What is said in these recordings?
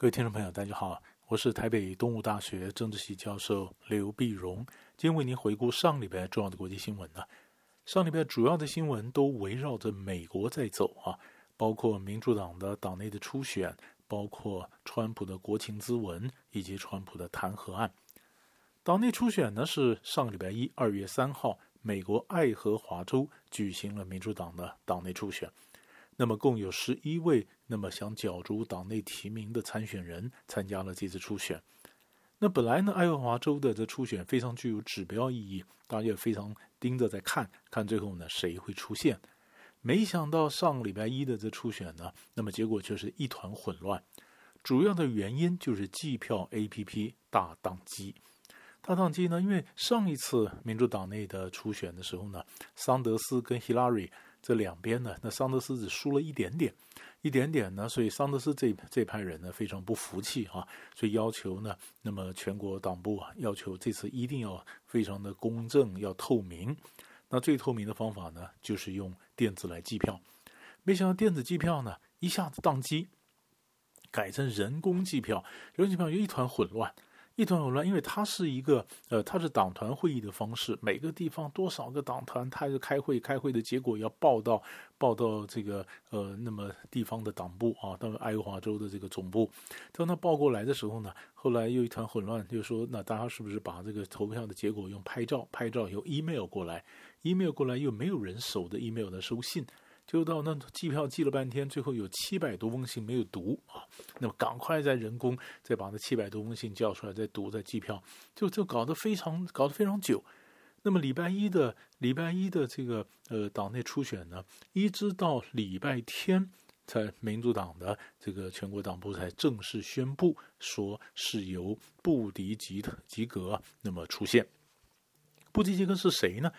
各位听众朋友，大家好，我是台北东吴大学政治系教授刘碧荣，今天为您回顾上礼拜重要的国际新闻呢。上礼拜主要的新闻都围绕着美国在走啊，包括民主党的党内的初选，包括川普的国情咨文，以及川普的弹劾案。党内初选呢是上礼拜一，二月三号，美国爱荷华州举行了民主党的党内初选。那么共有十一位那么想角逐党内提名的参选人参加了这次初选。那本来呢，爱荷华州的这初选非常具有指标意义，大家也非常盯着在看，看最后呢谁会出现。没想到上礼拜一的这初选呢，那么结果却是一团混乱。主要的原因就是计票 APP 大宕机。大宕机呢，因为上一次民主党内的初选的时候呢，桑德斯跟希拉里。这两边呢，那桑德斯只输了一点点，一点点呢，所以桑德斯这这派人呢非常不服气啊，所以要求呢，那么全国党部啊，要求这次一定要非常的公正，要透明。那最透明的方法呢，就是用电子来计票。没想到电子计票呢，一下子宕机，改成人工计票，人工计票又一团混乱。一团混乱，因为它是一个呃，它是党团会议的方式，每个地方多少个党团，他就开会，开会的结果要报到报到这个呃，那么地方的党部啊，到爱华州的这个总部。当他报过来的时候呢，后来又一团混乱，就说那大家是不是把这个投票的结果用拍照，拍照由 email 过来，email 过来又没有人守着 email 的收信。就到那计票计了半天，最后有七百多封信没有读啊，那么赶快再人工再把那七百多封信叫出来再读再计票，就就搞得非常搞得非常久。那么礼拜一的礼拜一的这个呃党内初选呢，一直到礼拜天才民主党的这个全国党部才正式宣布说是由布迪吉特吉格那么出现。布迪吉格是谁呢？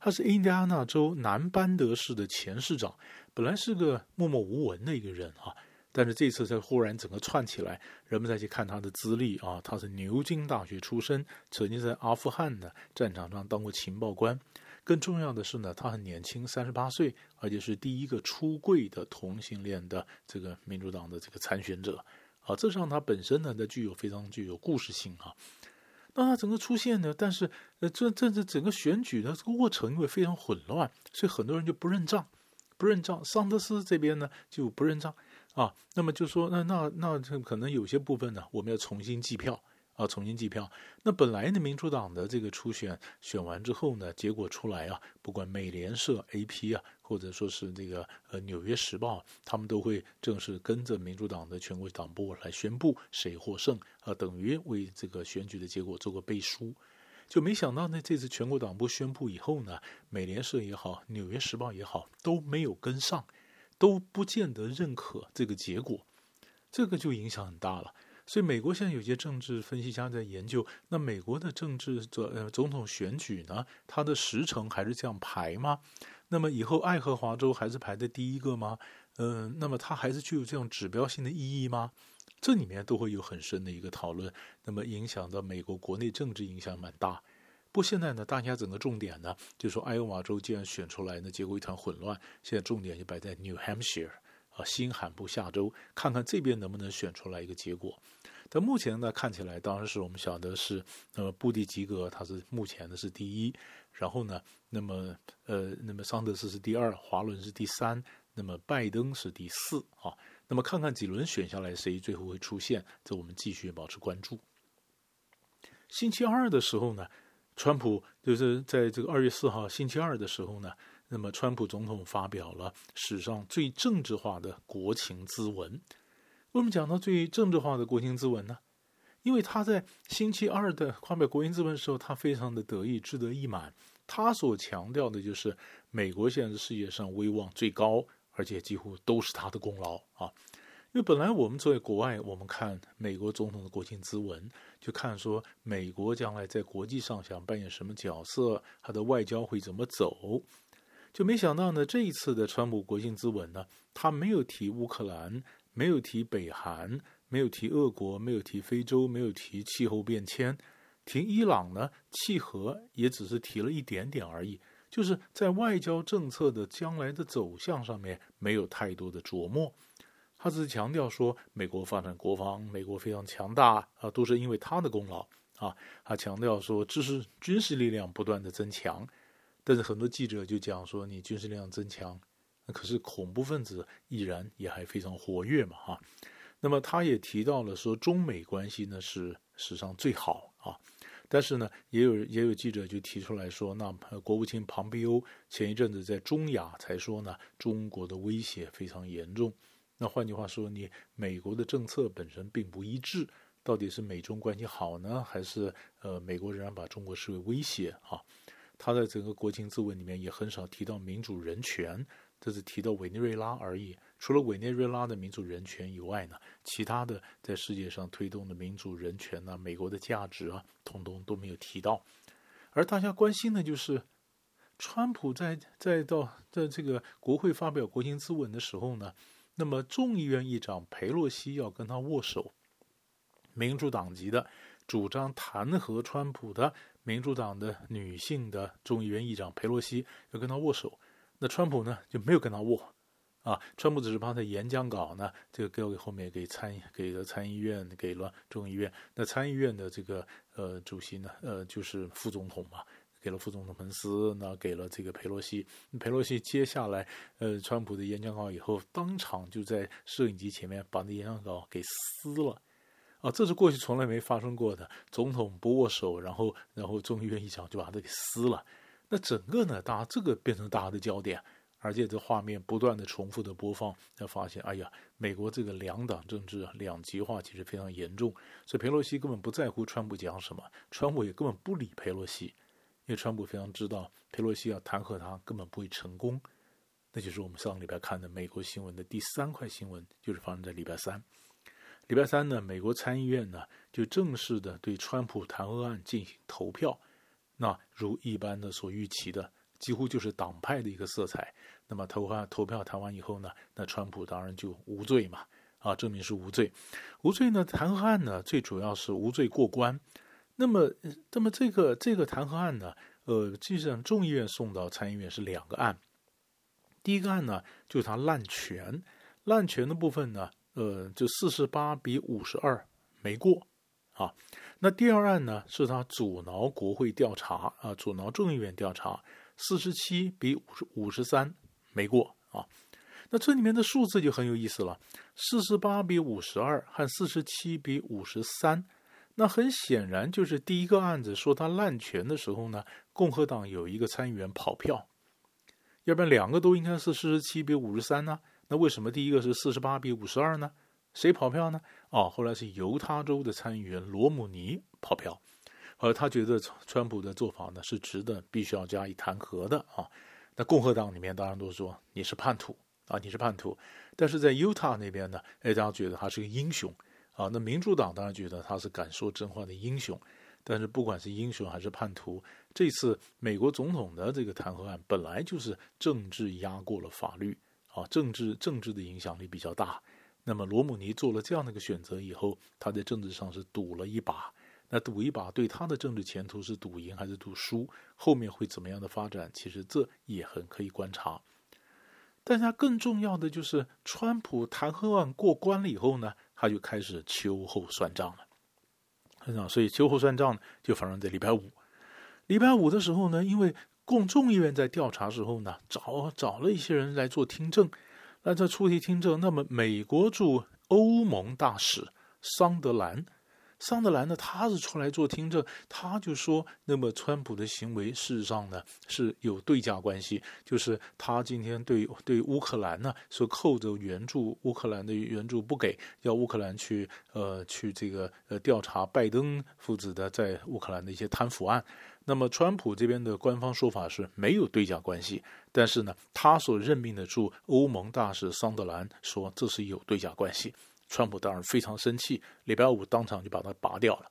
他是印第安纳州南班德市的前市长，本来是个默默无闻的一个人啊，但是这次才忽然整个窜起来，人们再去看他的资历啊，他是牛津大学出身，曾经在阿富汗的战场上当过情报官，更重要的是呢，他很年轻，三十八岁，而且是第一个出柜的同性恋的这个民主党的这个参选者，啊，这让他本身呢，他具有非常具有故事性啊。啊整个出现呢，但是呃，这这这整个选举的这个过程因为非常混乱，所以很多人就不认账，不认账。桑德斯这边呢就不认账啊，那么就说那那那这可能有些部分呢，我们要重新计票。啊，重新计票。那本来呢，民主党的这个初选选完之后呢，结果出来啊，不管美联社 AP 啊，或者说是这个呃纽约时报，他们都会正式跟着民主党的全国党部来宣布谁获胜啊，等于为这个选举的结果做个背书。就没想到呢，这次全国党部宣布以后呢，美联社也好，纽约时报也好，都没有跟上，都不见得认可这个结果，这个就影响很大了。所以，美国现在有些政治分析家在研究，那美国的政治总总统选举呢，它的时程还是这样排吗？那么以后爱荷华州还是排在第一个吗？嗯、那么它还是具有这种指标性的意义吗？这里面都会有很深的一个讨论，那么影响到美国国内政治影响蛮大。不过现在呢，大家整个重点呢，就说爱荷华州既然选出来呢，结果一团混乱，现在重点就摆在 New Hampshire。啊，新罕布下州，看看这边能不能选出来一个结果。但目前呢，看起来当然是我们晓得是，那么布迪吉格他是目前的是第一，然后呢，那么呃，那么桑德斯是第二，华伦是第三，那么拜登是第四啊。那么看看几轮选下来，谁最后会出现，这我们继续保持关注。星期二的时候呢，川普就是在这个二月四号星期二的时候呢。那么，川普总统发表了史上最政治化的国情咨文。为什么讲到最政治化的国情咨文呢？因为他在星期二的发表国情咨文的时候，他非常的得意，志得意满。他所强调的就是美国现在是世界上威望最高，而且几乎都是他的功劳啊。因为本来我们作为国外，我们看美国总统的国情咨文，就看说美国将来在国际上想扮演什么角色，他的外交会怎么走。就没想到呢，这一次的川普国庆之吻呢，他没有提乌克兰，没有提北韩，没有提俄国，没有提非洲，没有提气候变迁，提伊朗呢，契合也只是提了一点点而已，就是在外交政策的将来的走向上面没有太多的琢磨。他只是强调说美国发展国防，美国非常强大啊，都是因为他的功劳啊。他强调说这是军事力量不断的增强，但是很多记者就讲说你军事力量增强，可是恐怖分子依然也还非常活跃嘛哈。那么他也提到了说中美关系呢是史上最好啊。但是呢，也有也有记者就提出来说，那国务卿庞培欧前一阵子在中亚才说呢，中国的威胁非常严重。那换句话说，你美国的政策本身并不一致，到底是美中关系好呢，还是呃美国仍然把中国视为威胁啊？他在整个国情咨文里面也很少提到民主人权，这是提到委内瑞拉而已。除了委内瑞拉的民主人权以外呢，其他的在世界上推动的民主人权呢、美国的价值啊，统统都没有提到。而大家关心的就是，川普在在到在这个国会发表国情咨文的时候呢，那么众议院议长佩洛西要跟他握手，民主党籍的主张弹劾川普的民主党的女性的众议院议长佩洛西要跟他握手，那川普呢就没有跟他握。啊，川普只是把他演讲稿呢，这个交给后面给参给了参议院，给了众议院。那参议院的这个呃主席呢，呃就是副总统嘛，给了副总统彭斯，那给了这个佩洛西。佩洛西接下来呃川普的演讲稿以后，当场就在摄影机前面把那演讲稿给撕了。啊，这是过去从来没发生过的，总统不握手，然后然后众议院议长就把它给撕了。那整个呢，大家这个变成大家的焦点。而且这画面不断的重复的播放，才发现，哎呀，美国这个两党政治两极化其实非常严重。所以佩洛西根本不在乎川普讲什么，川普也根本不理佩洛西，因为川普非常知道佩洛西要弹劾他根本不会成功。那就是我们上个礼拜看的美国新闻的第三块新闻，就是发生在礼拜三。礼拜三呢，美国参议院呢就正式的对川普弹劾案进行投票。那如一般的所预期的。几乎就是党派的一个色彩。那么投完投票谈完以后呢，那川普当然就无罪嘛，啊，证明是无罪。无罪呢，弹劾案呢，最主要是无罪过关。那么，那么这个这个弹劾案呢，呃，实际上众议院送到参议院是两个案。第一个案呢，就是他滥权，滥权的部分呢，呃，就四十八比五十二没过啊。那第二案呢，是他阻挠国会调查啊，阻挠众议院调查。四十七比五十五十三没过啊，那这里面的数字就很有意思了。四十八比五十二和四十七比五十三，那很显然就是第一个案子说他滥权的时候呢，共和党有一个参议员跑票，要不然两个都应该是四十七比五十三呢？那为什么第一个是四十八比五十二呢？谁跑票呢？哦，后来是犹他州的参议员罗姆尼跑票。而他觉得川普的做法呢是值得，必须要加以弹劾的啊。那共和党里面当然都说你是叛徒啊，你是叛徒。但是在犹他那边呢，哎，大家觉得他是个英雄啊。那民主党当然觉得他是敢说真话的英雄。但是不管是英雄还是叛徒，这次美国总统的这个弹劾案本来就是政治压过了法律啊，政治政治的影响力比较大。那么罗姆尼做了这样的一个选择以后，他在政治上是赌了一把。那赌一把，对他的政治前途是赌赢还是赌输？后面会怎么样的发展？其实这也很可以观察。但他更重要的就是，川普弹劾案过关了以后呢，他就开始秋后算账了。所以秋后算账就发生在礼拜五。礼拜五的时候呢，因为共众议院在调查时候呢，找找了一些人来做听证，来做出题听证。那么美国驻欧盟大使桑德兰。桑德兰呢，他是出来做听证，他就说，那么川普的行为事实上呢是有对价关系，就是他今天对对乌克兰呢说扣着援助，乌克兰的援助不给，要乌克兰去呃去这个呃调查拜登父子的在乌克兰的一些贪腐案。那么川普这边的官方说法是没有对价关系，但是呢，他所任命的驻欧盟大使桑德兰说这是有对价关系。川普当然非常生气，礼拜五当场就把他拔掉了，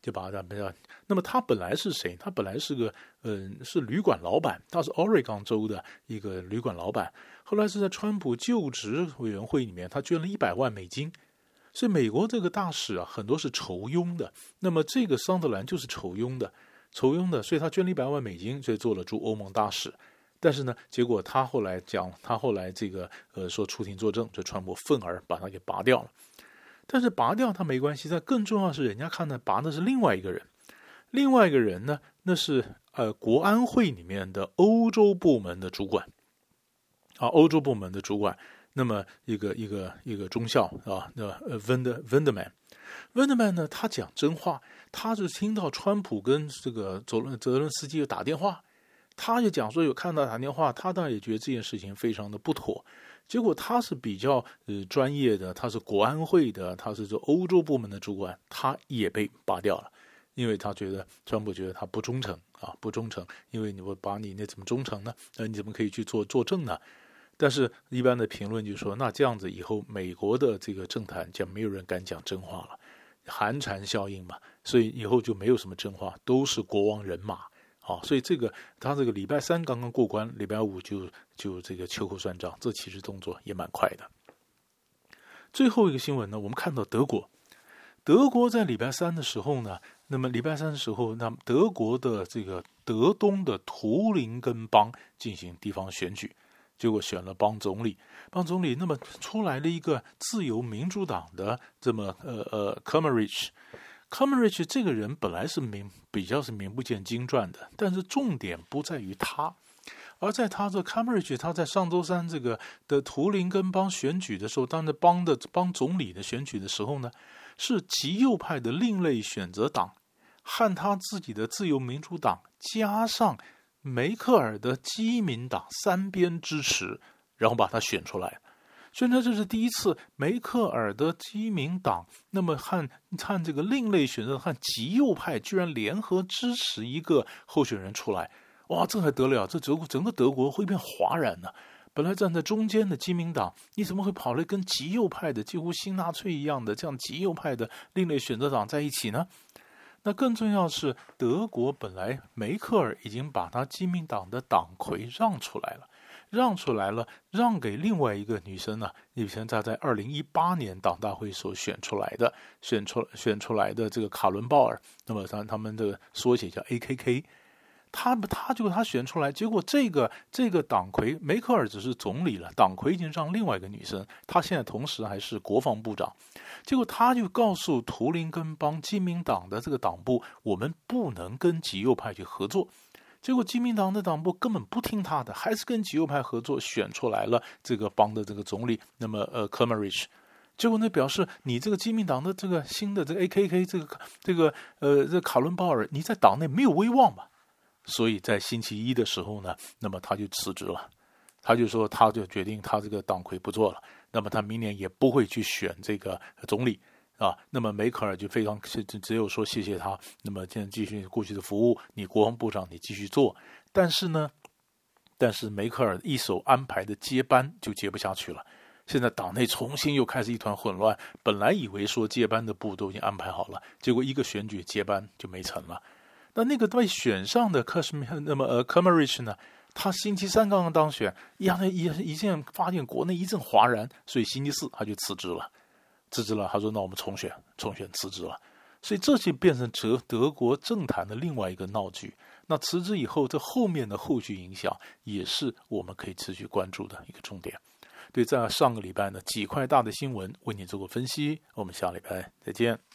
就把他拔掉。那么他本来是谁？他本来是个嗯，是旅馆老板，他是 Oregon 州的一个旅馆老板。后来是在川普就职委员会里面，他捐了一百万美金。所以美国这个大使啊，很多是酬庸的。那么这个桑德兰就是酬庸的，酬庸的，所以他捐了一百万美金，所以做了驻欧盟大使。但是呢，结果他后来讲，他后来这个呃说出庭作证，就川普愤而把他给拔掉了。但是拔掉他没关系，但更重要是，人家看的拔的是另外一个人，另外一个人呢，那是呃国安会里面的欧洲部门的主管，啊，欧洲部门的主管，那么一个一个一个中校啊，那呃 Vend Vindman，Vindman 呢，他讲真话，他是听到川普跟这个泽伦泽伦斯基又打电话，他就讲说有看到打电话，他当然也觉得这件事情非常的不妥。结果他是比较呃专业的，他是国安会的，他是这欧洲部门的主管，他也被拔掉了，因为他觉得川普觉得他不忠诚啊，不忠诚，因为你不把你，那怎么忠诚呢？那你怎么可以去做作证呢？但是一般的评论就说，那这样子以后美国的这个政坛将没有人敢讲真话了，寒蝉效应嘛，所以以后就没有什么真话，都是国王人马。好，所以这个他这个礼拜三刚刚过关，礼拜五就就这个秋后算账，这其实动作也蛮快的。最后一个新闻呢，我们看到德国，德国在礼拜三的时候呢，那么礼拜三的时候，那么德国的这个德东的图林根邦进行地方选举，结果选了邦总理，邦总理那么出来了一个自由民主党的这么呃呃 Kemmerich。Kemmerich 这个人本来是名比较是名不见经传的，但是重点不在于他，而在他这 Kemmerich 他在上周三这个的图林根邦选举的时候，当着邦的邦总理的选举的时候呢，是极右派的另类选择党和他自己的自由民主党加上梅克尔的基民党三边支持，然后把他选出来。宣称这是第一次，梅克尔的基民党那么和和这个另类选择和极右派居然联合支持一个候选人出来，哇，这还得了？这整个整个德国会变哗然呢。本来站在中间的基民党，你怎么会跑来跟极右派的几乎新纳粹一样的这样极右派的另类选择党在一起呢？那更重要是，德国本来梅克尔已经把他基民党的党魁让出来了。让出来了，让给另外一个女生呢？以前她在二零一八年党大会所选出来的，选出选出来的这个卡伦鲍尔，那么他他们的缩写叫 AKK，他他就他选出来，结果这个这个党魁梅克尔只是总理了，党魁已经让另外一个女生，她现在同时还是国防部长，结果他就告诉图林根邦基民党的这个党部，我们不能跟极右派去合作。结果，基民党的党部根本不听他的，还是跟极右派合作，选出来了这个邦的这个总理。那么，呃，科梅瑞奇，结果呢，表示你这个基民党的这个新的这个 AKK 这个这个呃这个卡伦鲍尔，你在党内没有威望嘛？所以在星期一的时候呢，那么他就辞职了，他就说他就决定他这个党魁不做了，那么他明年也不会去选这个总理。啊，那么梅克尔就非常只只有说谢谢他，那么现在继续过去的服务，你国防部长你继续做，但是呢，但是梅克尔一手安排的接班就接不下去了，现在党内重新又开始一团混乱，本来以为说接班的部都已经安排好了，结果一个选举接班就没成了，那那个被选上的克什米，那么呃科梅瑞奇呢，他星期三刚刚当选，一样一一阵发现国内一阵哗然，所以星期四他就辞职了。辞职了，他说：“那我们重选，重选辞职了。”所以这就变成德德国政坛的另外一个闹剧。那辞职以后，这后面的后续影响也是我们可以持续关注的一个重点。对，在上个礼拜呢，几块大的新闻为你做过分析。我们下礼拜再见。